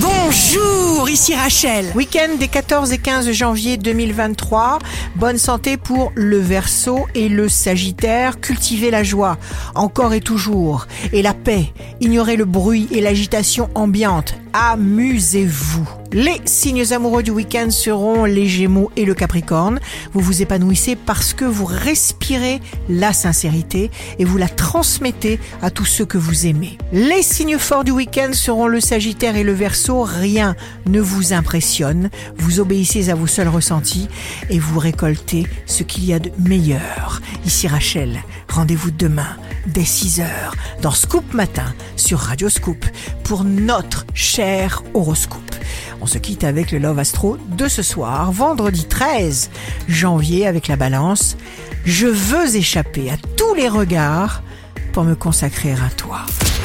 Дом Bonjour, ici Rachel. Week-end des 14 et 15 janvier 2023. Bonne santé pour le Verseau et le Sagittaire. Cultivez la joie, encore et toujours, et la paix. Ignorez le bruit et l'agitation ambiante. Amusez-vous. Les signes amoureux du week-end seront les Gémeaux et le Capricorne. Vous vous épanouissez parce que vous respirez la sincérité et vous la transmettez à tous ceux que vous aimez. Les signes forts du week-end seront le Sagittaire et le Verseau. Rien ne vous impressionne. Vous obéissez à vos seuls ressentis et vous récoltez ce qu'il y a de meilleur. Ici Rachel, rendez-vous demain dès 6h dans Scoop Matin sur Radio Scoop pour notre cher horoscope. On se quitte avec le Love Astro de ce soir, vendredi 13 janvier avec la balance. Je veux échapper à tous les regards pour me consacrer à toi.